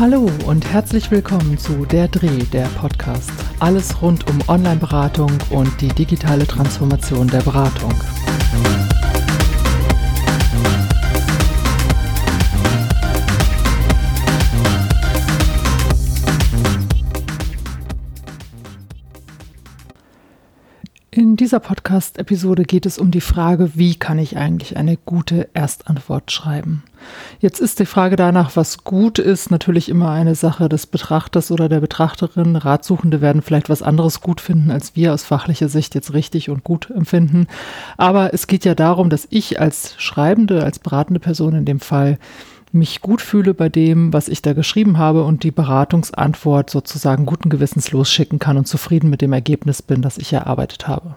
Hallo und herzlich willkommen zu Der Dreh, der Podcast. Alles rund um Online-Beratung und die digitale Transformation der Beratung. Dieser Podcast-Episode geht es um die Frage, wie kann ich eigentlich eine gute Erstantwort schreiben? Jetzt ist die Frage danach, was gut ist, natürlich immer eine Sache des Betrachters oder der Betrachterin. Ratsuchende werden vielleicht was anderes gut finden, als wir aus fachlicher Sicht jetzt richtig und gut empfinden. Aber es geht ja darum, dass ich als Schreibende, als beratende Person in dem Fall mich gut fühle bei dem, was ich da geschrieben habe und die Beratungsantwort sozusagen guten Gewissens losschicken kann und zufrieden mit dem Ergebnis bin, das ich erarbeitet habe.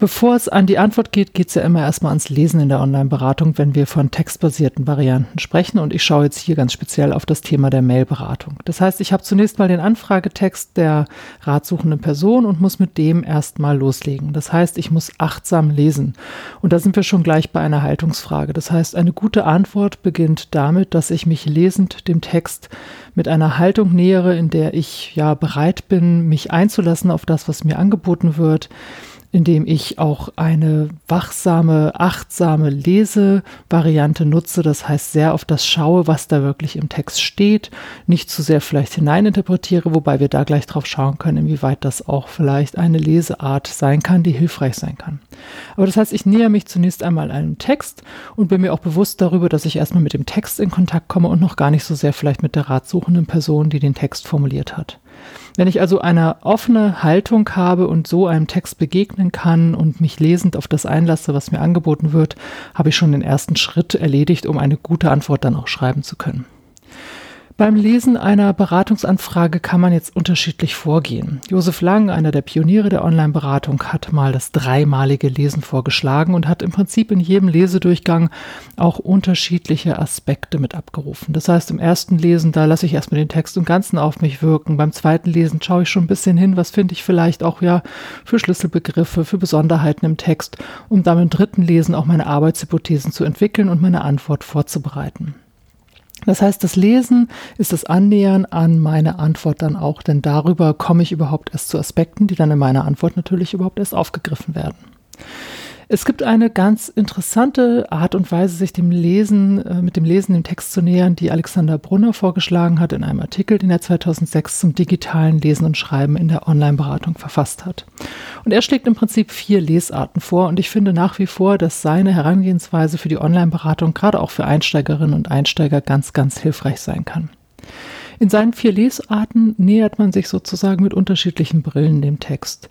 Bevor es an die Antwort geht, geht es ja immer erstmal ans Lesen in der Online-Beratung, wenn wir von textbasierten Varianten sprechen. Und ich schaue jetzt hier ganz speziell auf das Thema der Mail-Beratung. Das heißt, ich habe zunächst mal den Anfragetext der ratsuchenden Person und muss mit dem erstmal loslegen. Das heißt, ich muss achtsam lesen. Und da sind wir schon gleich bei einer Haltungsfrage. Das heißt, eine gute Antwort beginnt damit, dass ich mich lesend dem Text mit einer Haltung nähere, in der ich ja bereit bin, mich einzulassen auf das, was mir angeboten wird indem ich auch eine wachsame, achtsame Lesevariante nutze. Das heißt, sehr auf das schaue, was da wirklich im Text steht, nicht zu sehr vielleicht hineininterpretiere, wobei wir da gleich drauf schauen können, inwieweit das auch vielleicht eine Leseart sein kann, die hilfreich sein kann. Aber das heißt, ich näher mich zunächst einmal einem Text und bin mir auch bewusst darüber, dass ich erstmal mit dem Text in Kontakt komme und noch gar nicht so sehr vielleicht mit der ratsuchenden Person, die den Text formuliert hat. Wenn ich also eine offene Haltung habe und so einem Text begegnen kann und mich lesend auf das einlasse, was mir angeboten wird, habe ich schon den ersten Schritt erledigt, um eine gute Antwort dann auch schreiben zu können. Beim Lesen einer Beratungsanfrage kann man jetzt unterschiedlich vorgehen. Josef Lang, einer der Pioniere der Online-Beratung, hat mal das dreimalige Lesen vorgeschlagen und hat im Prinzip in jedem Lesedurchgang auch unterschiedliche Aspekte mit abgerufen. Das heißt, im ersten Lesen, da lasse ich erstmal den Text im Ganzen auf mich wirken. Beim zweiten Lesen schaue ich schon ein bisschen hin, was finde ich vielleicht auch ja für Schlüsselbegriffe, für Besonderheiten im Text, um dann im dritten Lesen auch meine Arbeitshypothesen zu entwickeln und meine Antwort vorzubereiten. Das heißt, das Lesen ist das Annähern an meine Antwort dann auch, denn darüber komme ich überhaupt erst zu Aspekten, die dann in meiner Antwort natürlich überhaupt erst aufgegriffen werden. Es gibt eine ganz interessante Art und Weise, sich dem Lesen, äh, mit dem Lesen dem Text zu nähern, die Alexander Brunner vorgeschlagen hat in einem Artikel, den er 2006 zum digitalen Lesen und Schreiben in der Online-Beratung verfasst hat. Und er schlägt im Prinzip vier Lesarten vor und ich finde nach wie vor, dass seine Herangehensweise für die Online-Beratung gerade auch für Einsteigerinnen und Einsteiger ganz, ganz hilfreich sein kann. In seinen vier Lesarten nähert man sich sozusagen mit unterschiedlichen Brillen dem Text.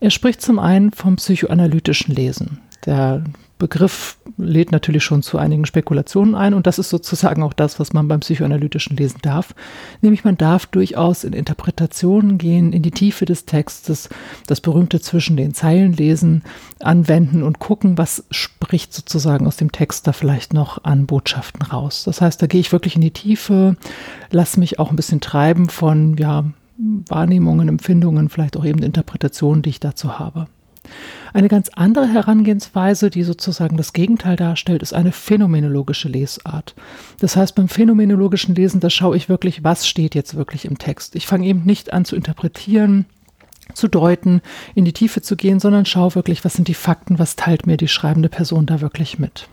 Er spricht zum einen vom psychoanalytischen Lesen. Der Begriff lädt natürlich schon zu einigen Spekulationen ein und das ist sozusagen auch das, was man beim psychoanalytischen Lesen darf. Nämlich man darf durchaus in Interpretationen gehen, in die Tiefe des Textes, das berühmte zwischen den Zeilen lesen, anwenden und gucken, was spricht sozusagen aus dem Text da vielleicht noch an Botschaften raus. Das heißt, da gehe ich wirklich in die Tiefe, lasse mich auch ein bisschen treiben von ja, Wahrnehmungen, Empfindungen, vielleicht auch eben Interpretationen, die ich dazu habe. Eine ganz andere Herangehensweise, die sozusagen das Gegenteil darstellt, ist eine phänomenologische Lesart. Das heißt, beim phänomenologischen Lesen, da schaue ich wirklich, was steht jetzt wirklich im Text. Ich fange eben nicht an zu interpretieren, zu deuten, in die Tiefe zu gehen, sondern schaue wirklich, was sind die Fakten, was teilt mir die schreibende Person da wirklich mit.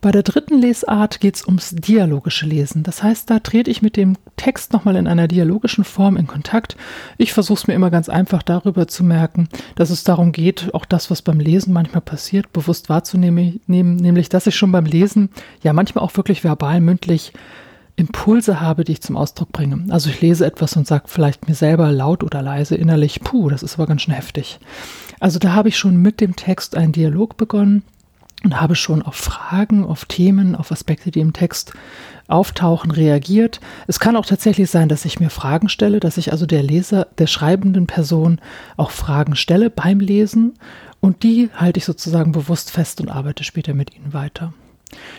Bei der dritten Lesart geht es ums dialogische Lesen. Das heißt, da trete ich mit dem Text nochmal in einer dialogischen Form in Kontakt. Ich versuche es mir immer ganz einfach darüber zu merken, dass es darum geht, auch das, was beim Lesen manchmal passiert, bewusst wahrzunehmen, nämlich dass ich schon beim Lesen ja manchmal auch wirklich verbal, mündlich Impulse habe, die ich zum Ausdruck bringe. Also ich lese etwas und sage vielleicht mir selber laut oder leise innerlich, puh, das ist aber ganz schön heftig. Also da habe ich schon mit dem Text einen Dialog begonnen und habe schon auf Fragen, auf Themen, auf Aspekte, die im Text auftauchen, reagiert. Es kann auch tatsächlich sein, dass ich mir Fragen stelle, dass ich also der Leser, der schreibenden Person auch Fragen stelle beim Lesen und die halte ich sozusagen bewusst fest und arbeite später mit ihnen weiter.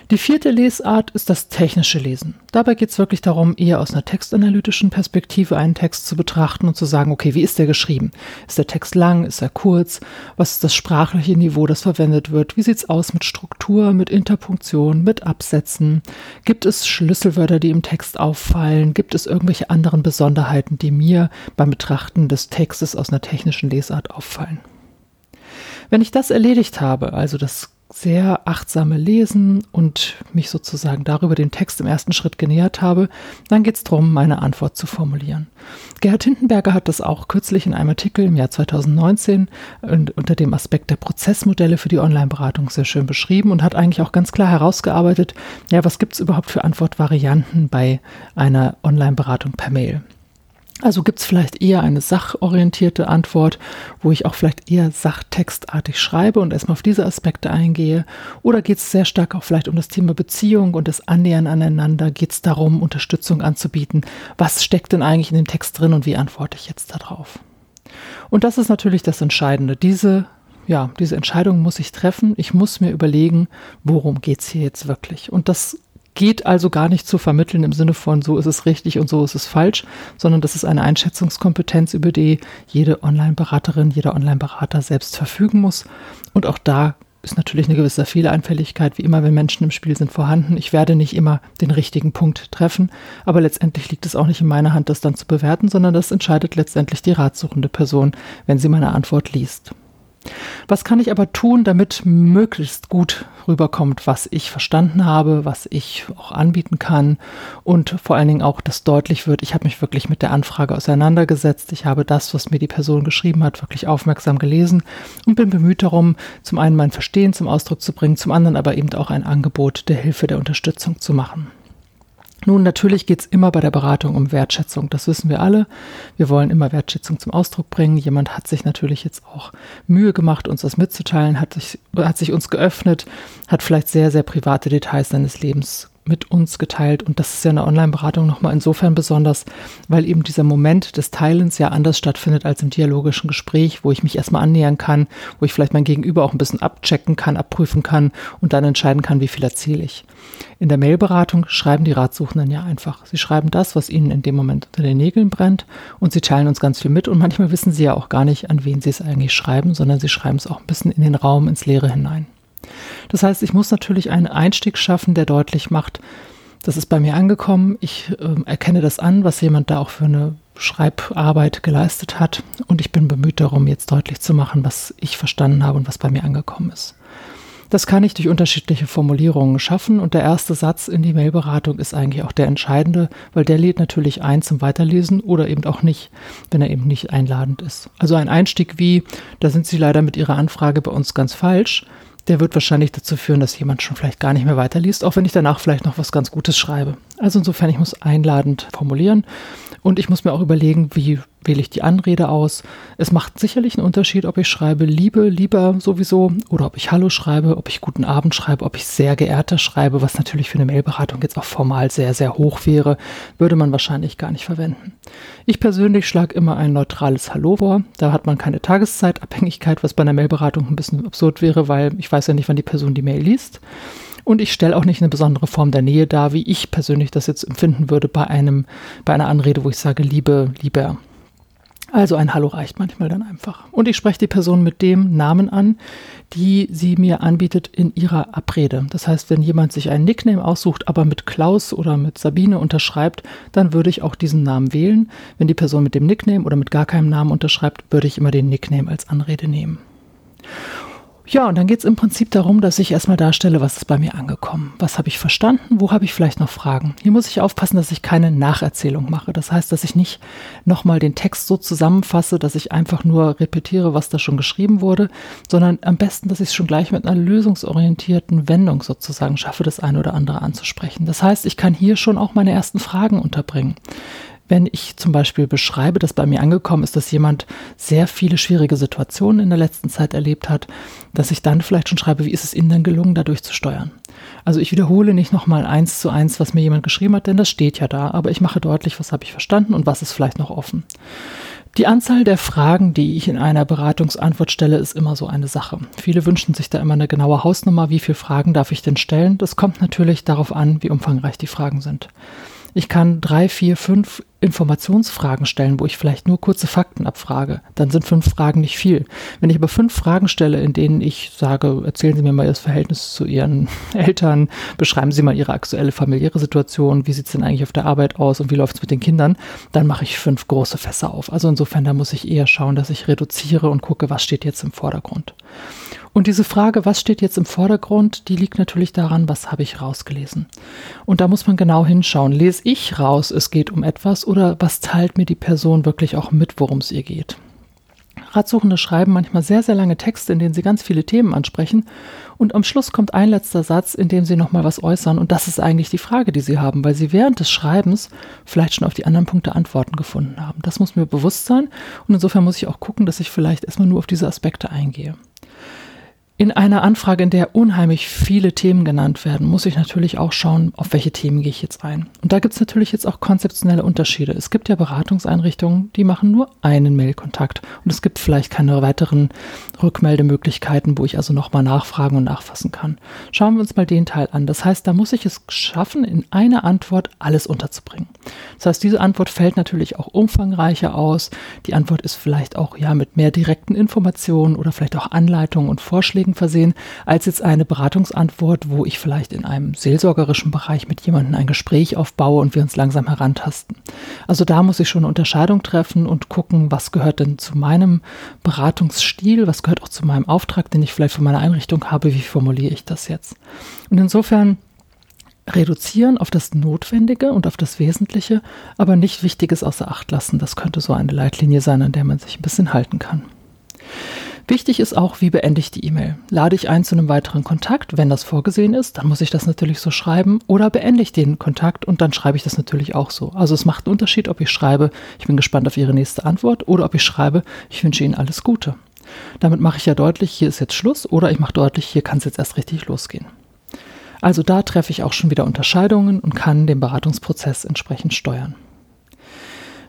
Die vierte Lesart ist das technische Lesen. Dabei geht es wirklich darum, eher aus einer textanalytischen Perspektive einen Text zu betrachten und zu sagen, okay, wie ist der geschrieben? Ist der Text lang? Ist er kurz? Was ist das sprachliche Niveau, das verwendet wird? Wie sieht es aus mit Struktur, mit Interpunktion, mit Absätzen? Gibt es Schlüsselwörter, die im Text auffallen? Gibt es irgendwelche anderen Besonderheiten, die mir beim Betrachten des Textes aus einer technischen Lesart auffallen? Wenn ich das erledigt habe, also das sehr achtsame Lesen und mich sozusagen darüber dem Text im ersten Schritt genähert habe, dann geht es darum, meine Antwort zu formulieren. Gerhard Hindenberger hat das auch kürzlich in einem Artikel im Jahr 2019 unter dem Aspekt der Prozessmodelle für die Online-Beratung sehr schön beschrieben und hat eigentlich auch ganz klar herausgearbeitet, ja, was gibt es überhaupt für Antwortvarianten bei einer Online-Beratung per Mail. Also gibt es vielleicht eher eine sachorientierte Antwort, wo ich auch vielleicht eher sachtextartig schreibe und erstmal auf diese Aspekte eingehe. Oder geht es sehr stark auch vielleicht um das Thema Beziehung und das Annähern aneinander? Geht es darum, Unterstützung anzubieten? Was steckt denn eigentlich in dem Text drin und wie antworte ich jetzt darauf? Und das ist natürlich das Entscheidende. Diese, ja, diese Entscheidung muss ich treffen. Ich muss mir überlegen, worum geht es hier jetzt wirklich? Und das geht also gar nicht zu vermitteln im Sinne von so ist es richtig und so ist es falsch, sondern das ist eine Einschätzungskompetenz, über die jede Online-Beraterin, jeder Online-Berater selbst verfügen muss. Und auch da ist natürlich eine gewisse Fehlereinfälligkeit, wie immer, wenn Menschen im Spiel sind, vorhanden. Ich werde nicht immer den richtigen Punkt treffen, aber letztendlich liegt es auch nicht in meiner Hand, das dann zu bewerten, sondern das entscheidet letztendlich die ratsuchende Person, wenn sie meine Antwort liest. Was kann ich aber tun, damit möglichst gut rüberkommt, was ich verstanden habe, was ich auch anbieten kann und vor allen Dingen auch, dass deutlich wird, ich habe mich wirklich mit der Anfrage auseinandergesetzt, ich habe das, was mir die Person geschrieben hat, wirklich aufmerksam gelesen und bin bemüht darum, zum einen mein Verstehen zum Ausdruck zu bringen, zum anderen aber eben auch ein Angebot der Hilfe, der Unterstützung zu machen. Nun, natürlich geht es immer bei der Beratung um Wertschätzung. Das wissen wir alle. Wir wollen immer Wertschätzung zum Ausdruck bringen. Jemand hat sich natürlich jetzt auch Mühe gemacht, uns das mitzuteilen, hat sich, hat sich uns geöffnet, hat vielleicht sehr, sehr private Details seines Lebens mit uns geteilt. Und das ist ja eine Online-Beratung nochmal insofern besonders, weil eben dieser Moment des Teilens ja anders stattfindet als im dialogischen Gespräch, wo ich mich erstmal annähern kann, wo ich vielleicht mein Gegenüber auch ein bisschen abchecken kann, abprüfen kann und dann entscheiden kann, wie viel erzähle ich. In der Mailberatung schreiben die Ratsuchenden ja einfach. Sie schreiben das, was ihnen in dem Moment unter den Nägeln brennt und sie teilen uns ganz viel mit und manchmal wissen sie ja auch gar nicht, an wen sie es eigentlich schreiben, sondern sie schreiben es auch ein bisschen in den Raum, ins Leere hinein. Das heißt, ich muss natürlich einen Einstieg schaffen, der deutlich macht, das ist bei mir angekommen. Ich äh, erkenne das an, was jemand da auch für eine Schreibarbeit geleistet hat. Und ich bin bemüht darum, jetzt deutlich zu machen, was ich verstanden habe und was bei mir angekommen ist. Das kann ich durch unterschiedliche Formulierungen schaffen und der erste Satz in die Mailberatung ist eigentlich auch der entscheidende, weil der lädt natürlich ein zum Weiterlesen oder eben auch nicht, wenn er eben nicht einladend ist. Also ein Einstieg wie, da sind Sie leider mit Ihrer Anfrage bei uns ganz falsch der wird wahrscheinlich dazu führen, dass jemand schon vielleicht gar nicht mehr weiterliest, auch wenn ich danach vielleicht noch was ganz Gutes schreibe. Also insofern, ich muss einladend formulieren und ich muss mir auch überlegen, wie wähle ich die Anrede aus. Es macht sicherlich einen Unterschied, ob ich schreibe Liebe, lieber sowieso oder ob ich Hallo schreibe, ob ich Guten Abend schreibe, ob ich sehr geehrter schreibe, was natürlich für eine Mailberatung jetzt auch formal sehr, sehr hoch wäre, würde man wahrscheinlich gar nicht verwenden. Ich persönlich schlage immer ein neutrales Hallo vor. Da hat man keine Tageszeitabhängigkeit, was bei einer Mailberatung ein bisschen absurd wäre, weil ich weiß ja nicht, wann die Person die Mail liest. Und ich stelle auch nicht eine besondere Form der Nähe dar, wie ich persönlich das jetzt empfinden würde bei einem, bei einer Anrede, wo ich sage, liebe, lieber. Also ein Hallo reicht manchmal dann einfach. Und ich spreche die Person mit dem Namen an, die sie mir anbietet in ihrer Abrede. Das heißt, wenn jemand sich einen Nickname aussucht, aber mit Klaus oder mit Sabine unterschreibt, dann würde ich auch diesen Namen wählen. Wenn die Person mit dem Nickname oder mit gar keinem Namen unterschreibt, würde ich immer den Nickname als Anrede nehmen. Ja, und dann geht es im Prinzip darum, dass ich erstmal darstelle, was ist bei mir angekommen. Was habe ich verstanden? Wo habe ich vielleicht noch Fragen? Hier muss ich aufpassen, dass ich keine Nacherzählung mache. Das heißt, dass ich nicht nochmal den Text so zusammenfasse, dass ich einfach nur repetiere, was da schon geschrieben wurde, sondern am besten, dass ich es schon gleich mit einer lösungsorientierten Wendung sozusagen schaffe, das eine oder andere anzusprechen. Das heißt, ich kann hier schon auch meine ersten Fragen unterbringen wenn ich zum Beispiel beschreibe, dass bei mir angekommen ist, dass jemand sehr viele schwierige Situationen in der letzten Zeit erlebt hat, dass ich dann vielleicht schon schreibe, wie ist es Ihnen denn gelungen, dadurch zu steuern? Also ich wiederhole nicht nochmal eins zu eins, was mir jemand geschrieben hat, denn das steht ja da, aber ich mache deutlich, was habe ich verstanden und was ist vielleicht noch offen. Die Anzahl der Fragen, die ich in einer Beratungsantwort stelle, ist immer so eine Sache. Viele wünschen sich da immer eine genaue Hausnummer, wie viele Fragen darf ich denn stellen. Das kommt natürlich darauf an, wie umfangreich die Fragen sind. Ich kann drei, vier, fünf Informationsfragen stellen, wo ich vielleicht nur kurze Fakten abfrage. Dann sind fünf Fragen nicht viel. Wenn ich aber fünf Fragen stelle, in denen ich sage, erzählen Sie mir mal Ihr Verhältnis zu Ihren Eltern, beschreiben Sie mal Ihre aktuelle familiäre Situation, wie sieht es denn eigentlich auf der Arbeit aus und wie läuft es mit den Kindern, dann mache ich fünf große Fässer auf. Also insofern, da muss ich eher schauen, dass ich reduziere und gucke, was steht jetzt im Vordergrund. Und diese Frage, was steht jetzt im Vordergrund, die liegt natürlich daran, was habe ich rausgelesen. Und da muss man genau hinschauen. Lese ich raus, es geht um etwas oder was teilt mir die Person wirklich auch mit, worum es ihr geht. Ratsuchende schreiben manchmal sehr, sehr lange Texte, in denen sie ganz viele Themen ansprechen. Und am Schluss kommt ein letzter Satz, in dem sie nochmal was äußern. Und das ist eigentlich die Frage, die sie haben, weil sie während des Schreibens vielleicht schon auf die anderen Punkte Antworten gefunden haben. Das muss mir bewusst sein. Und insofern muss ich auch gucken, dass ich vielleicht erstmal nur auf diese Aspekte eingehe. In einer Anfrage, in der unheimlich viele Themen genannt werden, muss ich natürlich auch schauen, auf welche Themen gehe ich jetzt ein. Und da gibt es natürlich jetzt auch konzeptionelle Unterschiede. Es gibt ja Beratungseinrichtungen, die machen nur einen Mailkontakt und es gibt vielleicht keine weiteren Rückmeldemöglichkeiten, wo ich also nochmal nachfragen und nachfassen kann. Schauen wir uns mal den Teil an. Das heißt, da muss ich es schaffen, in einer Antwort alles unterzubringen. Das heißt, diese Antwort fällt natürlich auch umfangreicher aus. Die Antwort ist vielleicht auch ja mit mehr direkten Informationen oder vielleicht auch Anleitungen und Vorschlägen Vorschlägen versehen, als jetzt eine Beratungsantwort, wo ich vielleicht in einem seelsorgerischen Bereich mit jemandem ein Gespräch aufbaue und wir uns langsam herantasten. Also da muss ich schon eine Unterscheidung treffen und gucken, was gehört denn zu meinem Beratungsstil, was gehört auch zu meinem Auftrag, den ich vielleicht für meine Einrichtung habe, wie formuliere ich das jetzt. Und insofern reduzieren auf das Notwendige und auf das Wesentliche, aber nicht Wichtiges außer Acht lassen. Das könnte so eine Leitlinie sein, an der man sich ein bisschen halten kann. Wichtig ist auch, wie beende ich die E-Mail. Lade ich ein zu einem weiteren Kontakt, wenn das vorgesehen ist, dann muss ich das natürlich so schreiben oder beende ich den Kontakt und dann schreibe ich das natürlich auch so. Also es macht einen Unterschied, ob ich schreibe, ich bin gespannt auf Ihre nächste Antwort oder ob ich schreibe, ich wünsche Ihnen alles Gute. Damit mache ich ja deutlich, hier ist jetzt Schluss oder ich mache deutlich, hier kann es jetzt erst richtig losgehen. Also da treffe ich auch schon wieder Unterscheidungen und kann den Beratungsprozess entsprechend steuern.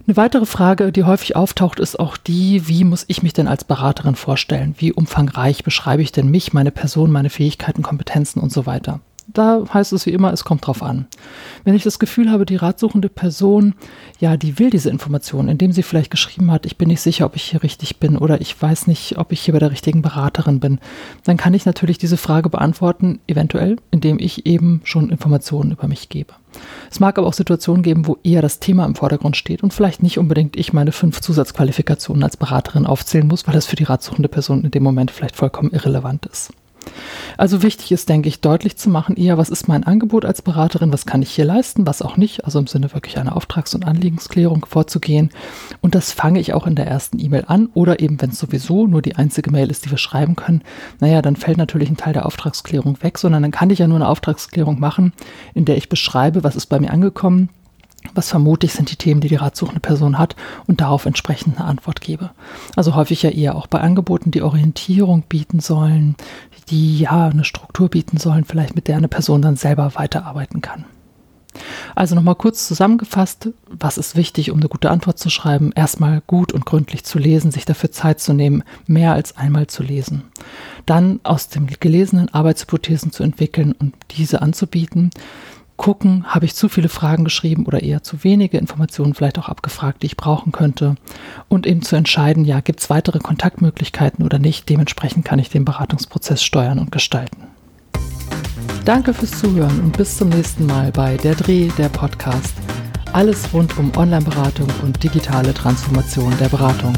Eine weitere Frage, die häufig auftaucht, ist auch die, wie muss ich mich denn als Beraterin vorstellen? Wie umfangreich beschreibe ich denn mich, meine Person, meine Fähigkeiten, Kompetenzen und so weiter? Da heißt es wie immer, es kommt drauf an. Wenn ich das Gefühl habe, die ratsuchende Person, ja, die will diese Information, indem sie vielleicht geschrieben hat, ich bin nicht sicher, ob ich hier richtig bin oder ich weiß nicht, ob ich hier bei der richtigen Beraterin bin, dann kann ich natürlich diese Frage beantworten, eventuell, indem ich eben schon Informationen über mich gebe. Es mag aber auch Situationen geben, wo eher das Thema im Vordergrund steht und vielleicht nicht unbedingt ich meine fünf Zusatzqualifikationen als Beraterin aufzählen muss, weil das für die ratsuchende Person in dem Moment vielleicht vollkommen irrelevant ist. Also wichtig ist, denke ich, deutlich zu machen, eher, was ist mein Angebot als Beraterin, was kann ich hier leisten, was auch nicht, also im Sinne wirklich einer Auftrags- und Anliegensklärung vorzugehen. Und das fange ich auch in der ersten E-Mail an oder eben, wenn es sowieso nur die einzige Mail ist, die wir schreiben können, naja, dann fällt natürlich ein Teil der Auftragsklärung weg, sondern dann kann ich ja nur eine Auftragsklärung machen, in der ich beschreibe, was ist bei mir angekommen, was vermutlich sind die Themen, die die ratsuchende Person hat und darauf entsprechend eine Antwort gebe. Also häufig ja eher auch bei Angeboten, die Orientierung bieten sollen, die ja eine Struktur bieten sollen, vielleicht mit der eine Person dann selber weiterarbeiten kann. Also nochmal kurz zusammengefasst, was ist wichtig, um eine gute Antwort zu schreiben? Erstmal gut und gründlich zu lesen, sich dafür Zeit zu nehmen, mehr als einmal zu lesen. Dann aus dem gelesenen Arbeitshypothesen zu entwickeln und diese anzubieten gucken, habe ich zu viele Fragen geschrieben oder eher zu wenige Informationen vielleicht auch abgefragt, die ich brauchen könnte. Und eben zu entscheiden, ja, gibt es weitere Kontaktmöglichkeiten oder nicht. Dementsprechend kann ich den Beratungsprozess steuern und gestalten. Danke fürs Zuhören und bis zum nächsten Mal bei Der Dreh, der Podcast. Alles rund um Online-Beratung und digitale Transformation der Beratung.